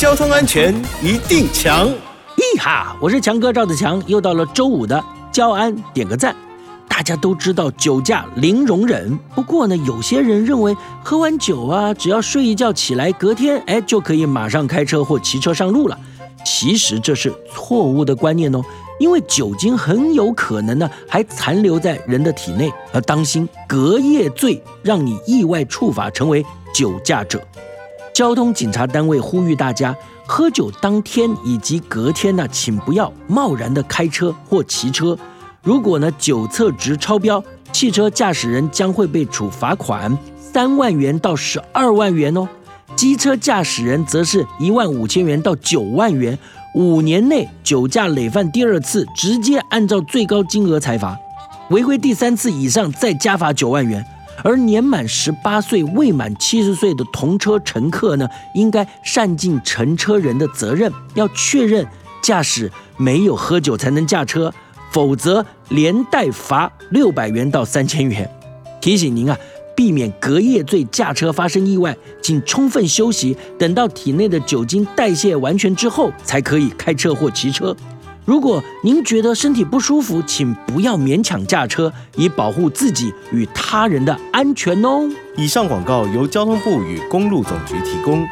交通安全一定强。咦哈，我是强哥赵子强，又到了周五的交安点个赞。大家都知道酒驾零容忍，不过呢，有些人认为喝完酒啊，只要睡一觉起来，隔天哎就可以马上开车或骑车上路了。其实这是错误的观念哦，因为酒精很有可能呢还残留在人的体内，而当心隔夜醉让你意外触法成为酒驾者。交通警察单位呼吁大家，喝酒当天以及隔天呢，请不要贸然的开车或骑车。如果呢酒测值超标，汽车驾驶人将会被处罚款三万元到十二万元哦。机车驾驶人则是一万五千元到九万元，五年内酒驾累犯第二次，直接按照最高金额裁罚；违规第三次以上再加罚九万元。而年满十八岁未满七十岁的同车乘客呢，应该善尽乘车人的责任，要确认驾驶没有喝酒才能驾车，否则连带罚六百元到三千元。提醒您啊。避免隔夜醉驾车发生意外，请充分休息，等到体内的酒精代谢完全之后，才可以开车或骑车。如果您觉得身体不舒服，请不要勉强驾车，以保护自己与他人的安全哦。以上广告由交通部与公路总局提供。